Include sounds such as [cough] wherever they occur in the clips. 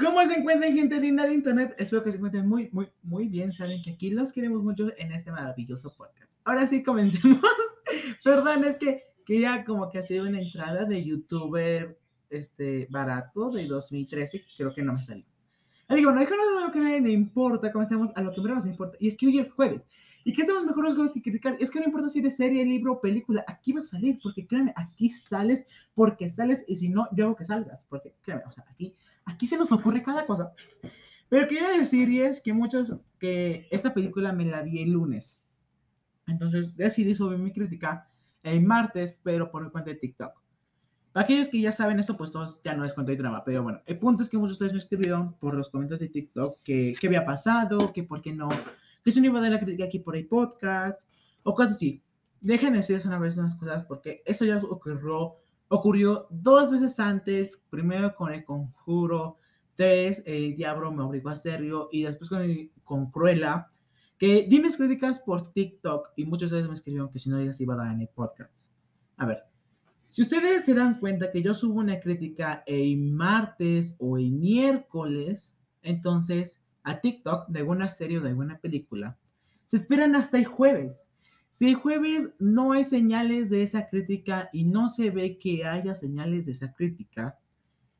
¿Cómo se encuentran gente linda de internet? Espero que se encuentren muy, muy, muy bien. Saben que aquí los queremos mucho en este maravilloso podcast. Ahora sí, comencemos. [laughs] Perdón, es que, que ya como que ha sido una entrada de youtuber este, barato de 2013. Creo que no me salió. Y digo, no, déjanos de lo que le importa. Comencemos a lo que menos nos importa. Y es que hoy es jueves. ¿Y qué estamos mejor los que criticar? Es que no importa si eres serie, libro o película. Aquí vas a salir. Porque créeme, aquí sales porque sales. Y si no, yo hago que salgas. Porque créeme, o sea, aquí aquí se nos ocurre cada cosa. Pero quería decir es que muchos, que esta película me la vi el lunes. Entonces decidí subir mi crítica el martes, pero por mi cuenta de TikTok. Para aquellos que ya saben esto, pues todos ya no es cuenta de drama. Pero bueno, el punto es que muchos de ustedes me escribieron por los comentarios de TikTok que qué había pasado, que por qué no, que no iba a dar la crítica aquí por el podcast, o cosas así. Déjenme decirles una vez unas cosas, porque eso ya ocurrió ocurrió dos veces antes, primero con el conjuro 3, el diablo me obligó a hacerlo, y después con, con Cruella, que di mis críticas por TikTok y muchos de ellos me escribieron que si no ellas iba a dar en el podcast. A ver, si ustedes se dan cuenta que yo subo una crítica el martes o el miércoles, entonces a TikTok de alguna serie o de alguna película, se esperan hasta el jueves. Si el jueves no hay señales de esa crítica y no se ve que haya señales de esa crítica,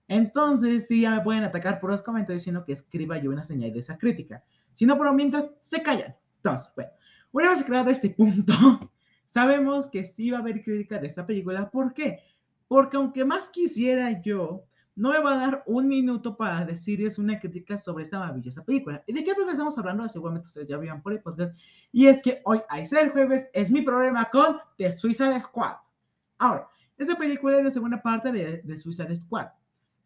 entonces sí ya me pueden atacar por los comentarios diciendo que escriba yo una señal de esa crítica. Si no, pero mientras se callan. Entonces, bueno, una vez creado este punto, [laughs] sabemos que sí va a haber crítica de esta película. ¿Por qué? Porque aunque más quisiera yo, no me va a dar un minuto para decirles una crítica sobre esta maravillosa película. ¿Y de qué película estamos hablando? Seguramente ustedes ya vieron por el podcast. Y es que hoy, a ser jueves, es mi problema con The Suicide Squad. Ahora, esta película es la segunda parte de, de Suicide Squad.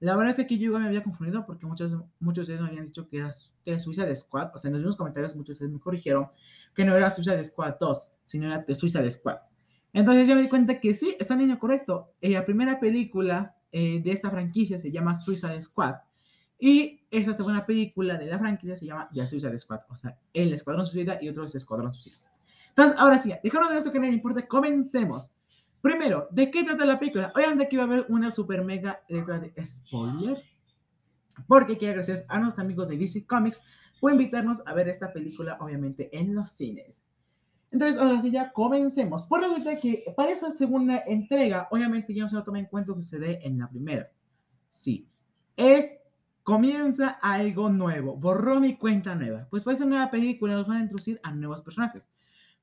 La verdad es que aquí yo me había confundido porque muchos, muchos de ustedes me habían dicho que era The Suicide Squad. O sea, en los mismos comentarios muchos de ustedes me corrigieron que no era Suicide Squad 2, sino era The Suicide Squad. Entonces yo me di cuenta que sí, está en línea correcto. En la primera película eh, de esta franquicia se llama Suicide Squad. Y esta segunda película de la franquicia se llama Ya Suicide Squad. O sea, el Escuadrón Suicida y otro es Escuadrón Suicida. Entonces, ahora sí, dejando de eso que no me importa, comencemos. Primero, ¿de qué trata la película? Obviamente aquí va a haber una super mega letra de spoiler. Porque quiero gracias a nuestros amigos de DC Comics por invitarnos a ver esta película, obviamente, en los cines. Entonces, ahora sí, ya comencemos. Por resulta que para esta segunda entrega, obviamente ya no se lo toma en cuenta que se dé en la primera. Sí, es comienza algo nuevo, borró mi cuenta nueva. Pues para esa nueva película nos van a introducir a nuevos personajes.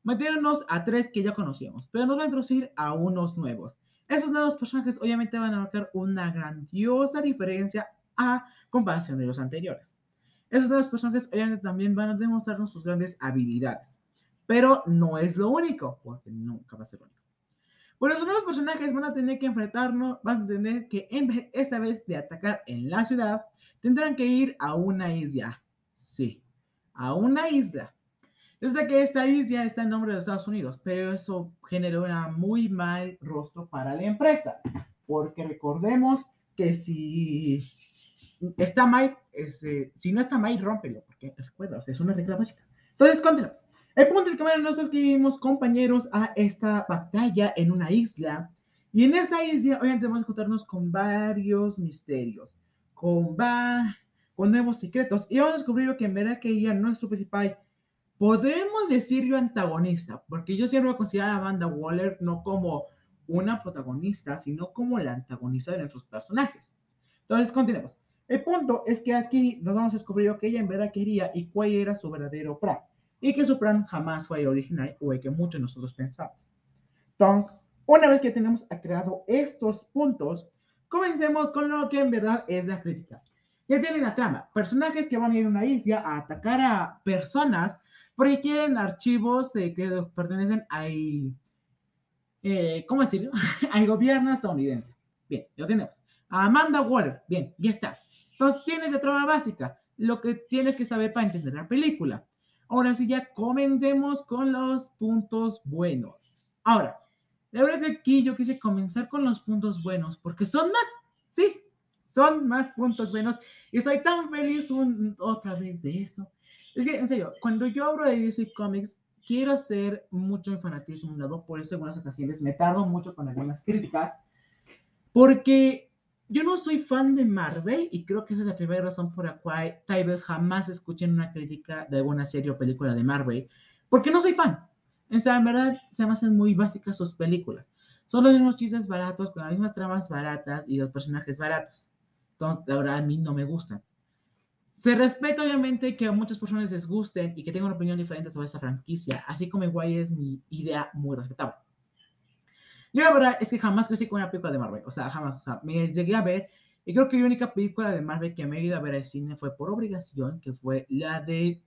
Metieronnos a tres que ya conocíamos, pero nos van a introducir a unos nuevos. Esos nuevos personajes obviamente van a marcar una grandiosa diferencia a comparación de los anteriores. Esos nuevos personajes obviamente también van a demostrarnos sus grandes habilidades. Pero no es lo único, porque nunca va a ser lo único. Bueno, los nuevos personajes van a tener que enfrentarnos, van a tener que, esta vez de atacar en la ciudad, tendrán que ir a una isla. Sí, a una isla. Es de que esta isla está en nombre de Estados Unidos, pero eso generó un muy mal rostro para la empresa, porque recordemos que si está mal, eh, si no está mal, rómpelo, porque recuerda, es una regla básica. Entonces, continuamos. El punto es que bueno, nosotros escribimos compañeros a esta batalla en una isla. Y en esa isla, obviamente, vamos a encontrarnos con varios misterios, con, va, con nuevos secretos. Y vamos a descubrir que en verdad que nuestro principal, podremos decirlo antagonista, porque yo siempre voy a Amanda Waller no como una protagonista, sino como la antagonista de nuestros personajes. Entonces, continuemos. El punto es que aquí nos vamos a descubrir que ella en verdad quería y cuál era su verdadero plan y que su plan jamás fue original o el que muchos de nosotros pensamos. Entonces, una vez que tenemos creado estos puntos, comencemos con lo que en verdad es la crítica. Ya tienen la trama, personajes que van a ir a una isla a atacar a personas porque quieren archivos de que pertenecen a, eh, ¿cómo decirlo? [laughs] al gobierno estadounidense. Bien, ya tenemos. Amanda Water, bien, ya está. Entonces tienes la trama básica, lo que tienes que saber para entender la película. Ahora sí, ya comencemos con los puntos buenos. Ahora, la verdad aquí yo quise comenzar con los puntos buenos, porque son más, sí, son más puntos buenos. Y estoy tan feliz otra vez de eso. Es que, en serio, cuando yo hablo de DC Comics, quiero hacer mucho fanatismo, lado, por eso en algunas ocasiones me tardo mucho con algunas críticas, porque yo no soy fan de Marvel y creo que esa es la primera razón por la cual tal vez jamás escuchen una crítica de alguna serie o película de Marvel, porque no soy fan. O sea, en verdad se me hacen muy básicas sus películas. Son los mismos chistes baratos, con las mismas tramas baratas y los personajes baratos. Entonces, la verdad, a mí no me gustan. Se respeta, obviamente, que a muchas personas les gusten y que tengan una opinión diferente sobre esa franquicia, así como igual es mi idea muy respetable. Yo la verdad es que jamás crecí con una película de Marvel, o sea, jamás, o sea, me llegué a ver, y creo que la única película de Marvel que me he ido a ver al cine fue por obligación, que fue la de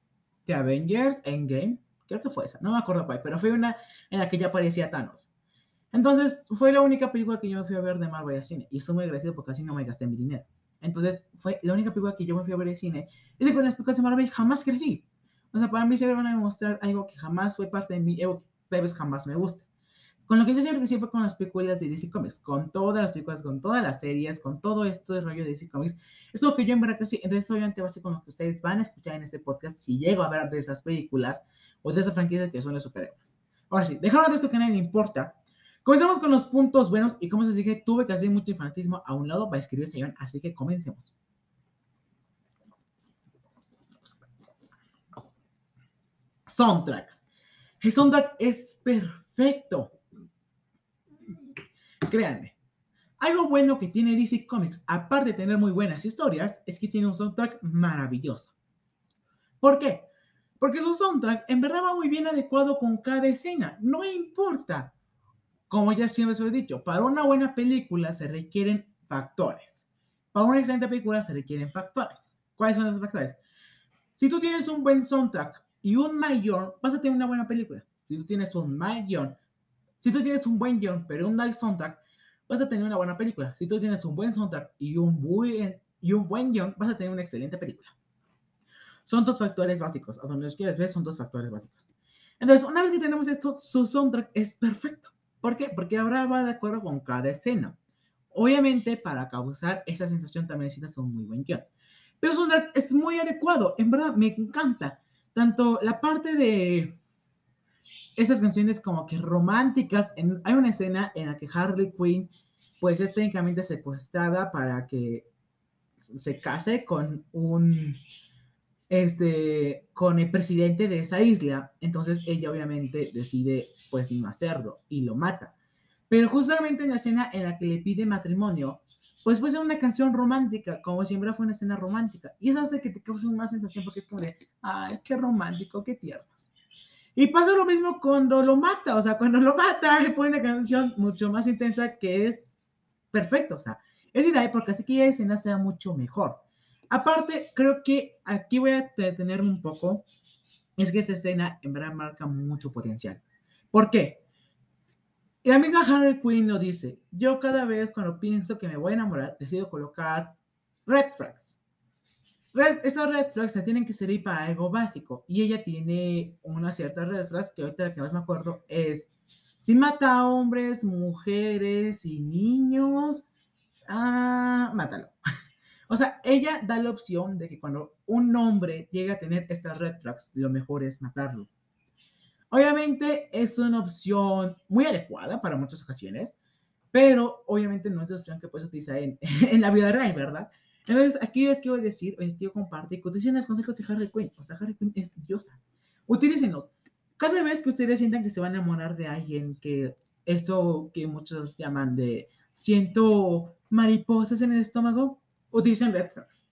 The Avengers Endgame, creo que fue esa, no me acuerdo cuál, pero fue una en la que ya aparecía Thanos. Entonces, fue la única película que yo me fui a ver de Marvel al cine, y estoy muy agradecido porque así no me gasté mi dinero. Entonces, fue la única película que yo me fui a ver al cine, y con las películas de Marvel jamás crecí. O sea, para mí se van a demostrar algo que jamás fue parte de mí, algo que tal vez jamás me guste. Con lo que yo siempre que sí fue con las películas de DC Comics, con todas las películas, con todas las series, con todo esto de rollo de DC Comics, es lo que yo en verdad crecí. Entonces, obviamente, va a ser con lo que ustedes van a escuchar en este podcast si llego a ver de esas películas o de esas franquicias que son de superhéroes. Ahora sí, dejando de esto que a nadie le importa, comenzamos con los puntos buenos y como les dije, tuve que hacer mucho fanatismo a un lado para escribir ese guion, así que comencemos. Soundtrack. El soundtrack es perfecto créanme. Algo bueno que tiene DC Comics, aparte de tener muy buenas historias, es que tiene un soundtrack maravilloso. ¿Por qué? Porque su soundtrack en verdad va muy bien adecuado con cada escena. No importa. Como ya siempre lo he dicho, para una buena película se requieren factores. Para una excelente película se requieren factores. ¿Cuáles son esos factores? Si tú tienes un buen soundtrack y un mayor, vas a tener una buena película. Si tú tienes un mayor, si tú tienes un buen guion, pero un mal soundtrack, vas a tener una buena película. Si tú tienes un buen soundtrack y un buen, y un buen guion, vas a tener una excelente película. Son dos factores básicos. A donde los quieres ver, son dos factores básicos. Entonces, una vez que tenemos esto, su soundtrack es perfecto. ¿Por qué? Porque ahora va de acuerdo con cada escena. Obviamente, para causar esa sensación también necesitas un muy buen guion. Pero su soundtrack es muy adecuado. En verdad, me encanta. Tanto la parte de estas canciones como que románticas. hay una escena en la que Harley Quinn pues es técnicamente secuestrada para que se case con un este con el presidente de esa isla. Entonces ella obviamente decide pues no hacerlo y lo mata. Pero justamente en la escena en la que le pide matrimonio, pues puede ser una canción romántica, como siempre fue una escena romántica. Y eso hace que te cause una sensación porque es como de, ay, qué romántico, qué tiernos. Y pasa lo mismo cuando lo mata, o sea, cuando lo mata, le [laughs] pone una canción mucho más intensa que es perfecto, o sea, es ideal porque así que la escena sea mucho mejor. Aparte, creo que aquí voy a detenerme un poco, es que esta escena en verdad marca mucho potencial. ¿Por qué? La misma Harry Quinn lo dice, yo cada vez cuando pienso que me voy a enamorar, decido colocar red flags. Red, estas red flags se tienen que servir para algo básico y ella tiene una cierta red flags que ahorita la que más me acuerdo es si mata a hombres, mujeres y niños, ah, mátalo. [laughs] o sea, ella da la opción de que cuando un hombre llega a tener estas red flags, lo mejor es matarlo. Obviamente es una opción muy adecuada para muchas ocasiones, pero obviamente no es una opción que puedes utilizar en, [laughs] en la vida real, ¿verdad? Entonces, aquí es que voy a decir, hoy quiero compartir, utilicen los consejos de Harry Quinn. O sea, Harry Quinn es diosa. Utilícenlos. Cada vez que ustedes sientan que se van a enamorar de alguien, que esto que muchos llaman de siento mariposas en el estómago, utilicen red flags.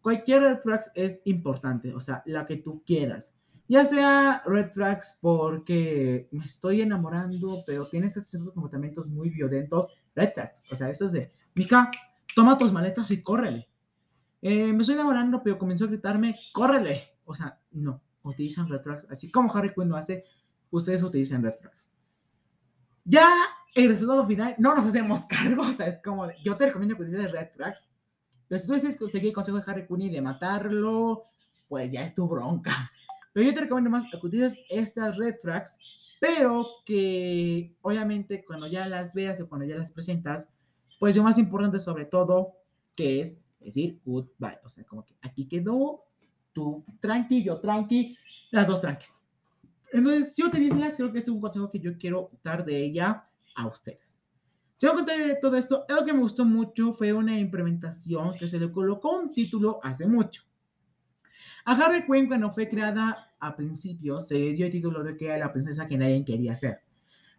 Cualquier red flags es importante, o sea, la que tú quieras. Ya sea red flags porque me estoy enamorando, pero tienes esos comportamientos muy violentos, red flags. O sea, eso es de, mija, toma tus maletas y córrele. Eh, me estoy enamorando, pero comenzó a gritarme, córrele. O sea, no, utilizan red Así como Harry Quinn lo hace, ustedes utilizan red Ya el resultado final, no nos hacemos [laughs] cargo. O sea, es como, yo te recomiendo que utilices flags. Pero si tú decides seguir el consejo de Harry Quinn y de matarlo, pues ya es tu bronca. Pero yo te recomiendo más que utilices estas flags, pero que obviamente cuando ya las veas o cuando ya las presentas, pues lo más importante sobre todo, que es decir goodbye. O sea, como que aquí quedó tú tranqui, yo tranqui, las dos tranquis. Entonces, si utilizas, creo que este es un consejo que yo quiero dar de ella a ustedes. Según conté todo esto, algo que me gustó mucho fue una implementación que se le colocó un título hace mucho. A Harry Quinn, cuando fue creada a principio, se le dio el título de que era la princesa que nadie quería ser.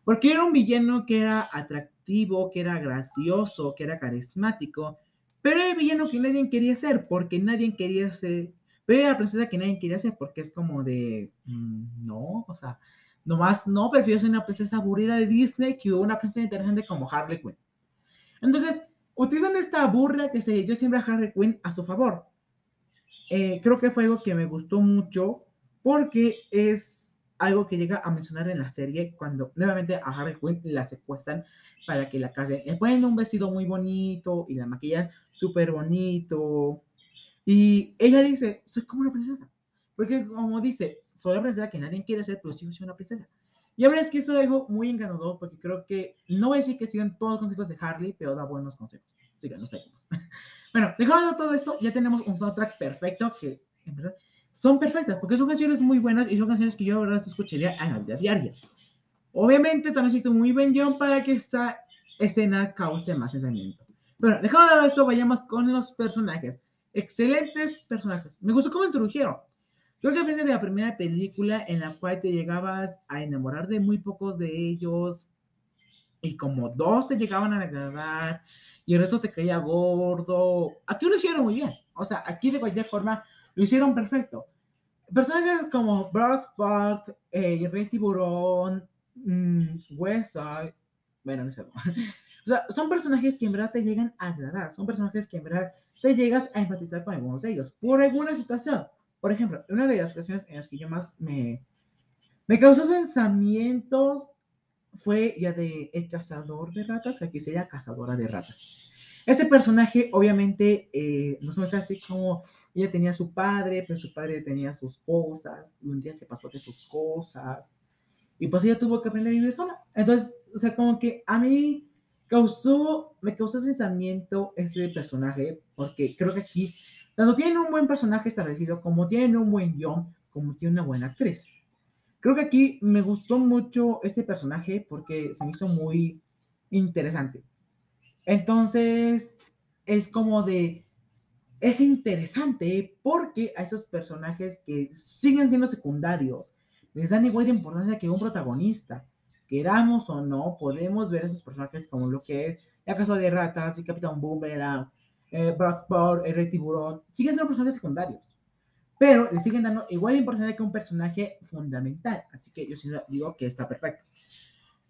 Porque era un villano que era atractivo, que era gracioso, que era carismático, pero era el villano que nadie quería ser, porque nadie quería ser. Pero era la princesa que nadie quería ser, porque es como de. Mm, no, o sea, nomás no, prefiero ser una princesa aburrida de Disney que una princesa interesante como Harley Quinn. Entonces, utilizan esta burla que se dio siempre a Harley Quinn a su favor. Eh, creo que fue algo que me gustó mucho porque es algo que llega a mencionar en la serie cuando nuevamente a Harley Quinn la secuestran para que la casen. Le ponen un vestido muy bonito y la maquillan súper bonito. Y ella dice, soy como una princesa. Porque como dice, soy la princesa que nadie quiere ser, pero sí soy una princesa. Y verdad es que eso es algo muy encantador porque creo que, no voy a decir que sigan todos los consejos de Harley, pero da buenos consejos. Síganos, [laughs] seguimos. bueno, dejando todo esto, ya tenemos un soundtrack perfecto que, en verdad, son perfectas porque son canciones muy buenas y son canciones que yo, en verdad, escucharía en la vida diaria. Obviamente, también necesito un muy buen guion para que esta escena cause más pensamiento. Bueno, dejando esto, vayamos con los personajes. Excelentes personajes. Me gustó cómo introdujeron. Creo que a de la primera película en la cual te llegabas a enamorar de muy pocos de ellos y como dos te llegaban a agradar y el resto te caía gordo. Aquí lo hicieron muy bien. O sea, aquí de cualquier forma lo hicieron perfecto. Personajes como Brad Spart, eh, Rey Tiburón, mmm, bueno, no sé. [laughs] O sea, son personajes que en verdad te llegan a agradar, son personajes que en verdad te llegas a enfatizar con algunos de ellos, por alguna situación. Por ejemplo, una de las ocasiones en las que yo más me, me causó pensamientos fue ya de El Cazador de Ratas, aquí sería Cazadora de Ratas. Ese personaje, obviamente, eh, nos muestra así como ella tenía su padre, pero su padre tenía sus cosas, y un día se pasó de sus cosas, y pues ella tuvo que aprender a vivir sola. Entonces, o sea, como que a mí causó, me causó sentimiento ese personaje, porque creo que aquí, tanto tienen un buen personaje establecido, como tienen un buen guion, como tiene una buena actriz. Creo que aquí me gustó mucho este personaje porque se me hizo muy interesante. Entonces, es como de, es interesante porque a esos personajes que siguen siendo secundarios, les dan igual de importancia que un protagonista. Queramos o no, podemos ver esos personajes como lo que es La Casa de Ratas, y Capitán Boomerang, eh, Sport, el Rey Tiburón. Siguen siendo personajes secundarios, pero les siguen dando igual de importancia que un personaje fundamental. Así que yo sí digo que está perfecto.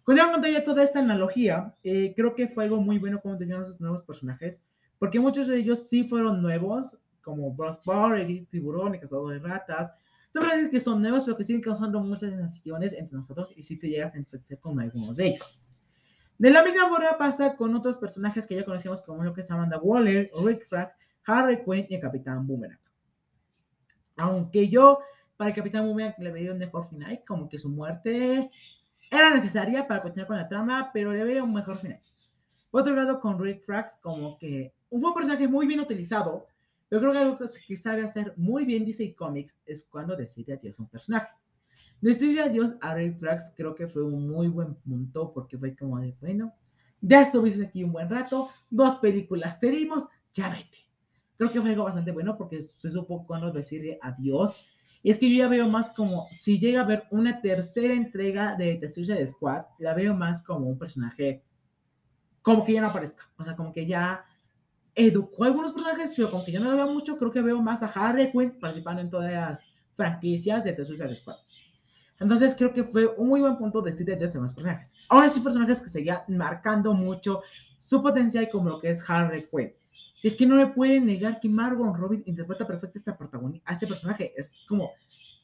Cuando yo conté toda esta analogía, eh, creo que fue algo muy bueno cuando tenían esos nuevos personajes, porque muchos de ellos sí fueron nuevos, como Sport, el Tiburón, el Cazador de Ratas, Tú parece que son nuevos, pero que siguen causando muchas sensaciones entre nosotros y si te llegas a enfrentar con algunos de ellos. De la misma forma pasa con otros personajes que ya conocemos como lo que es Amanda Waller, Rick Frax, Harry Quinn y el Capitán Boomerang. Aunque yo para el Capitán Boomerang le veía un mejor final, como que su muerte era necesaria para continuar con la trama, pero le veía un mejor final. Por otro lado, con Rick Frax, como que fue un personaje muy bien utilizado, yo creo que algo que sabe hacer muy bien DC Comics es cuando decide adiós a un personaje. Decirle adiós a Ray Flax creo que fue un muy buen punto porque fue como de, bueno, ya estuviste aquí un buen rato, dos películas te dimos, ya vete. Creo que fue algo bastante bueno porque se supo cuando decirle adiós. Y es que yo ya veo más como, si llega a haber una tercera entrega de The Suicide Squad, la veo más como un personaje, como que ya no aparezca. O sea, como que ya educó a algunos personajes, pero como que yo no lo veo mucho, creo que veo más a Harley Quinn participando en todas las franquicias de The Suicide Squad. Entonces creo que fue un muy buen punto de estilo de los demás personajes. Ahora sí, personajes que seguían marcando mucho su potencial como lo que es Harley Quinn. Es que no me pueden negar que Margot Robin interpreta esta protagonista, a este personaje. Es como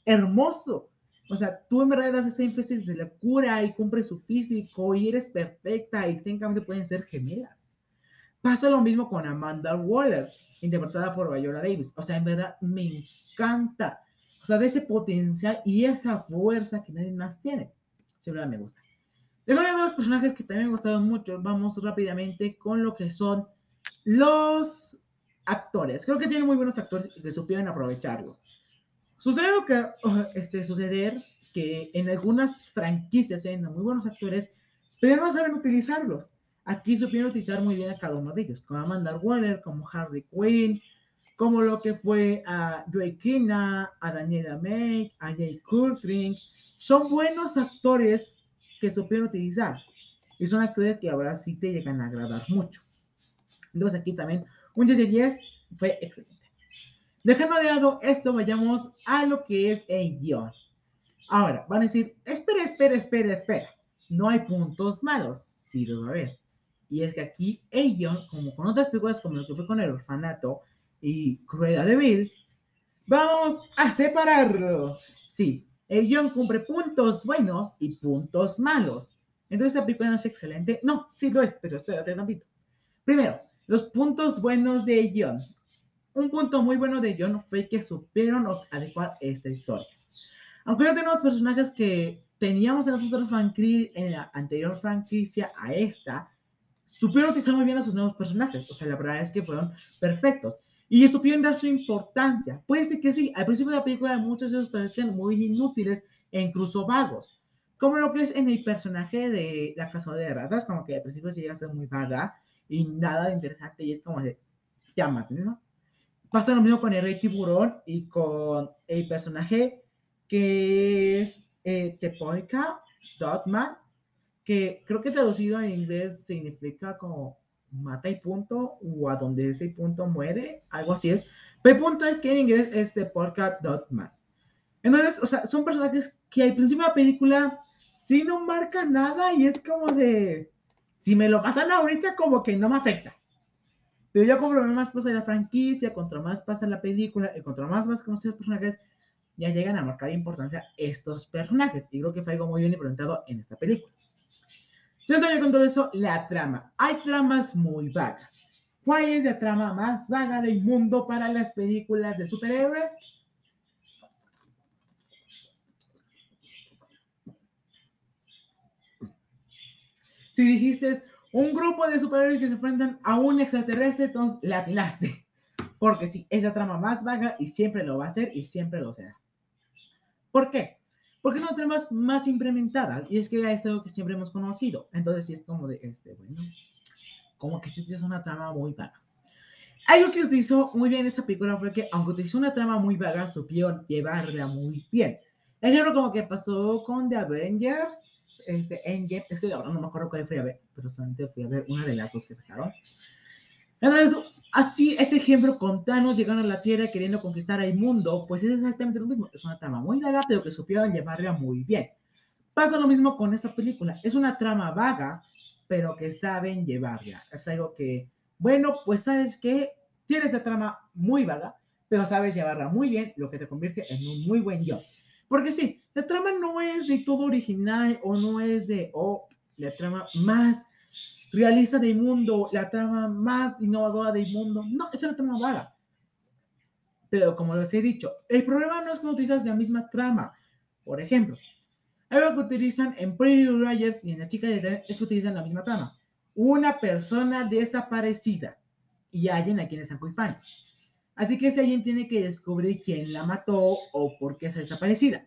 hermoso. O sea, tú en verdad das esta énfasis de la cura y cumple su físico y eres perfecta y técnicamente pueden ser gemelas. Pasa lo mismo con Amanda Waller, interpretada por Viola Davis. O sea, en verdad me encanta. O sea, de ese potencial y esa fuerza que nadie más tiene. Sí, verdad me gusta. De de los personajes que también me gustaron mucho, vamos rápidamente con lo que son los actores. Creo que tienen muy buenos actores que supieron aprovecharlo. Sucede que este, suceder que en algunas franquicias tienen muy buenos actores, pero no saben utilizarlos. aquí supieron utilizar muy bien a cada uno de ellos, como Amanda Waller, como Harley Quinn, como lo que fue a Joey Kina, a Daniela May, a Jay Courtney. Son buenos actores que supieron utilizar. Y son actores que ahora sí te llegan a agradar mucho. Entonces aquí también un 10 de 10 fue excelente. Dejando de lado esto, vayamos a lo que es el guion. Ahora, van a decir, espera, espera, espera, espera. No hay puntos malos. Sí lo va a haber. Y es que aquí el como con otras películas como lo que fue con El Orfanato y Cruella de Vil, vamos a separarlo. Sí, el guion cumple puntos buenos y puntos malos. Entonces, esta película no es excelente. No, sí lo es, pero espérate tantito. Primero, los puntos buenos de guion. Un punto muy bueno de guion fue que supieron adecuar esta historia. Aunque no tenemos personajes que teníamos en las otras en la anterior franquicia a esta, supieron utilizar muy bien a sus nuevos personajes. O sea, la verdad es que fueron perfectos. Y supieron dar su importancia. Puede ser que sí, al principio de la película muchos de ellos parecían muy inútiles e incluso vagos. Como lo que es en el personaje de La Casa de Ratas, como que al principio se llega a ser muy vaga y nada de interesante y es como de, llámate, ¿no? Pasa lo mismo con el Rey Tiburón y con el personaje que es eh, Dotman, que creo que traducido en inglés significa como mata y punto, o a donde ese punto muere, algo así es. Pero el punto es que en inglés es Tepoica Dotman. Entonces, o sea, son personajes que al principio de la película sí no marcan nada y es como de, si me lo matan ahorita, como que no me afecta. Pero ya contra más pasa la franquicia, contra más pasa la película y contra más vas conocer los personajes, ya llegan a marcar importancia estos personajes. Y creo que fue algo muy bien implementado en esta película. Siento yo con todo eso, la trama. Hay tramas muy vagas. ¿Cuál es la trama más vaga del mundo para las películas de superhéroes? Si dijiste un grupo de superhéroes que se enfrentan a un extraterrestre, entonces la atinaste. Porque sí, es la trama más vaga y siempre lo va a hacer y siempre lo será. ¿Por qué? Porque son tramas más implementadas y es que es algo que siempre hemos conocido. Entonces sí es como de, este, bueno, como que es una trama muy vaga. Algo que utilizó muy bien esta película fue que, aunque utilizó una trama muy vaga, supieron llevarla muy bien. Ejemplo, como que pasó con The Avengers, este, Endgame, es que ahora no me acuerdo cuál fui a ver, pero solamente fui a ver una de las dos que sacaron. Entonces, así, ese ejemplo con Thanos llegando a la Tierra queriendo conquistar el mundo, pues es exactamente lo mismo. Es una trama muy vaga, pero que supieron llevarla muy bien. Pasa lo mismo con esta película. Es una trama vaga, pero que saben llevarla. Es algo que, bueno, pues sabes que tienes la trama muy vaga, pero sabes llevarla muy bien, lo que te convierte en un muy buen yo. Porque sí, la trama no es de todo original o no es de, oh, la trama más realista del mundo, la trama más innovadora del mundo. No, es una trama vaga. Pero como les he dicho, el problema no es que utilizas la misma trama. Por ejemplo, algo que utilizan en Pretty Rogers y en La Chica de Tren es que utilizan la misma trama. Una persona desaparecida y alguien a quien están culpando. Así que ese alguien tiene que descubrir quién la mató o por qué está desaparecida.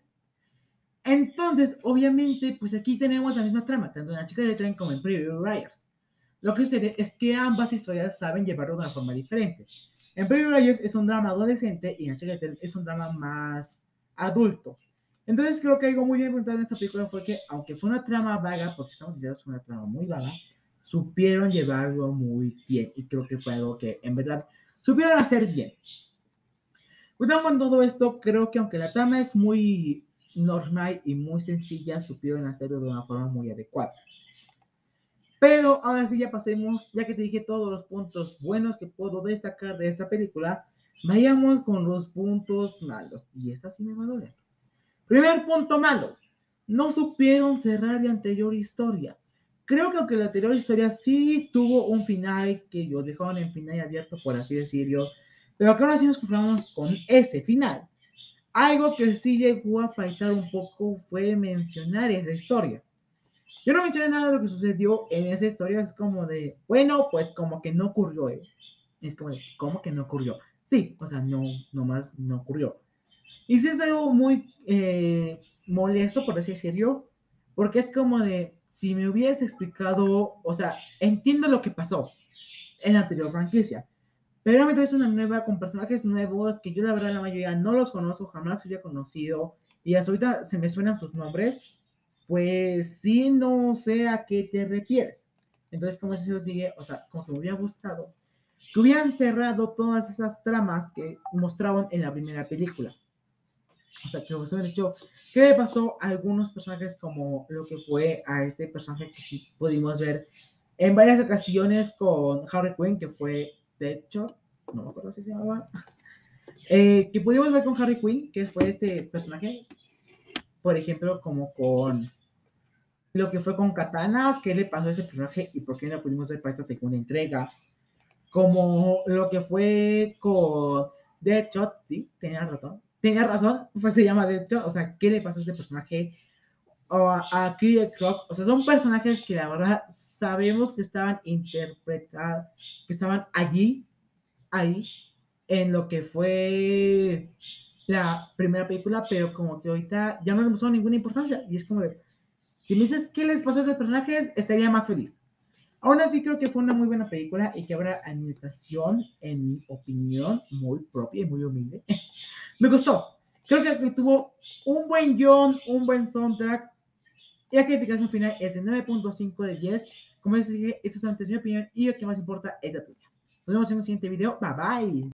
Entonces, obviamente, pues aquí tenemos la misma trama, tanto en La chica de tren como en Pretty Liars. Lo que sucede es que ambas historias saben llevarlo de una forma diferente. En Pretty Liars es un drama adolescente y en La chica de tren es un drama más adulto. Entonces creo que algo muy importante en esta película fue que, aunque fue una trama vaga, porque estamos que fue una trama muy vaga, supieron llevarlo muy bien. Y creo que fue algo que en verdad supieron hacer bien. Con todo esto, creo que aunque la trama es muy normal y muy sencilla, supieron hacerlo de una forma muy adecuada. Pero ahora sí ya pasemos, ya que te dije todos los puntos buenos que puedo destacar de esta película, vayamos con los puntos malos. Y esta sí me va a doler. Primer punto malo, no supieron cerrar la anterior historia. Creo que aunque la anterior historia sí tuvo un final que yo dejaron en final abierto, por así decirlo, pero que ahora sí nos conformamos con ese final. Algo que sí llegó a faltar un poco fue mencionar esa historia. Yo no mencioné nada de lo que sucedió en esa historia, es como de, bueno, pues como que no ocurrió. ¿eh? Es como de, ¿cómo que no ocurrió? Sí, o sea, no, nomás no ocurrió. Y sí es algo muy eh, molesto, por así decirlo, porque es como de, si me hubieras explicado, o sea, entiendo lo que pasó en la anterior franquicia, pero me traes una nueva con personajes nuevos que yo la verdad la mayoría no los conozco, jamás había conocido y ahorita se me suenan sus nombres, pues sí no sé a qué te refieres. Entonces, como se sigue, o sea, como que me hubiera gustado que hubieran cerrado todas esas tramas que mostraban en la primera película. Sea, que hubieran dicho, ¿qué le pasó a algunos personajes como lo que fue a este personaje que sí pudimos ver en varias ocasiones con Harry Quinn, que fue Deadshot, no me acuerdo si se llamaba, [laughs] eh, que pudimos ver con Harry Quinn, que fue este personaje, por ejemplo, como con lo que fue con Katana, qué le pasó a ese personaje y por qué no pudimos ver para esta segunda entrega, como lo que fue con Deadshot, sí, tenía razón, tenía razón, pues se llama Deadshot, o sea, qué le pasó a ese personaje, o a, a Croc, o sea, son personajes que la verdad sabemos que estaban interpretados, que estaban allí, ahí, en lo que fue la primera película, pero como que ahorita ya no le mostró ninguna importancia, y es como de, si me dices qué les pasó a esos personajes, estaría más feliz. Aún así creo que fue una muy buena película y que mi ocasión, en mi opinión muy propia y muy humilde, me gustó. Creo que tuvo un buen guion, un buen soundtrack y la calificación final es de 9.5 de 10. Como les dije, esta es mi opinión y lo que más importa es la tuya. Nos vemos en un siguiente video. Bye bye.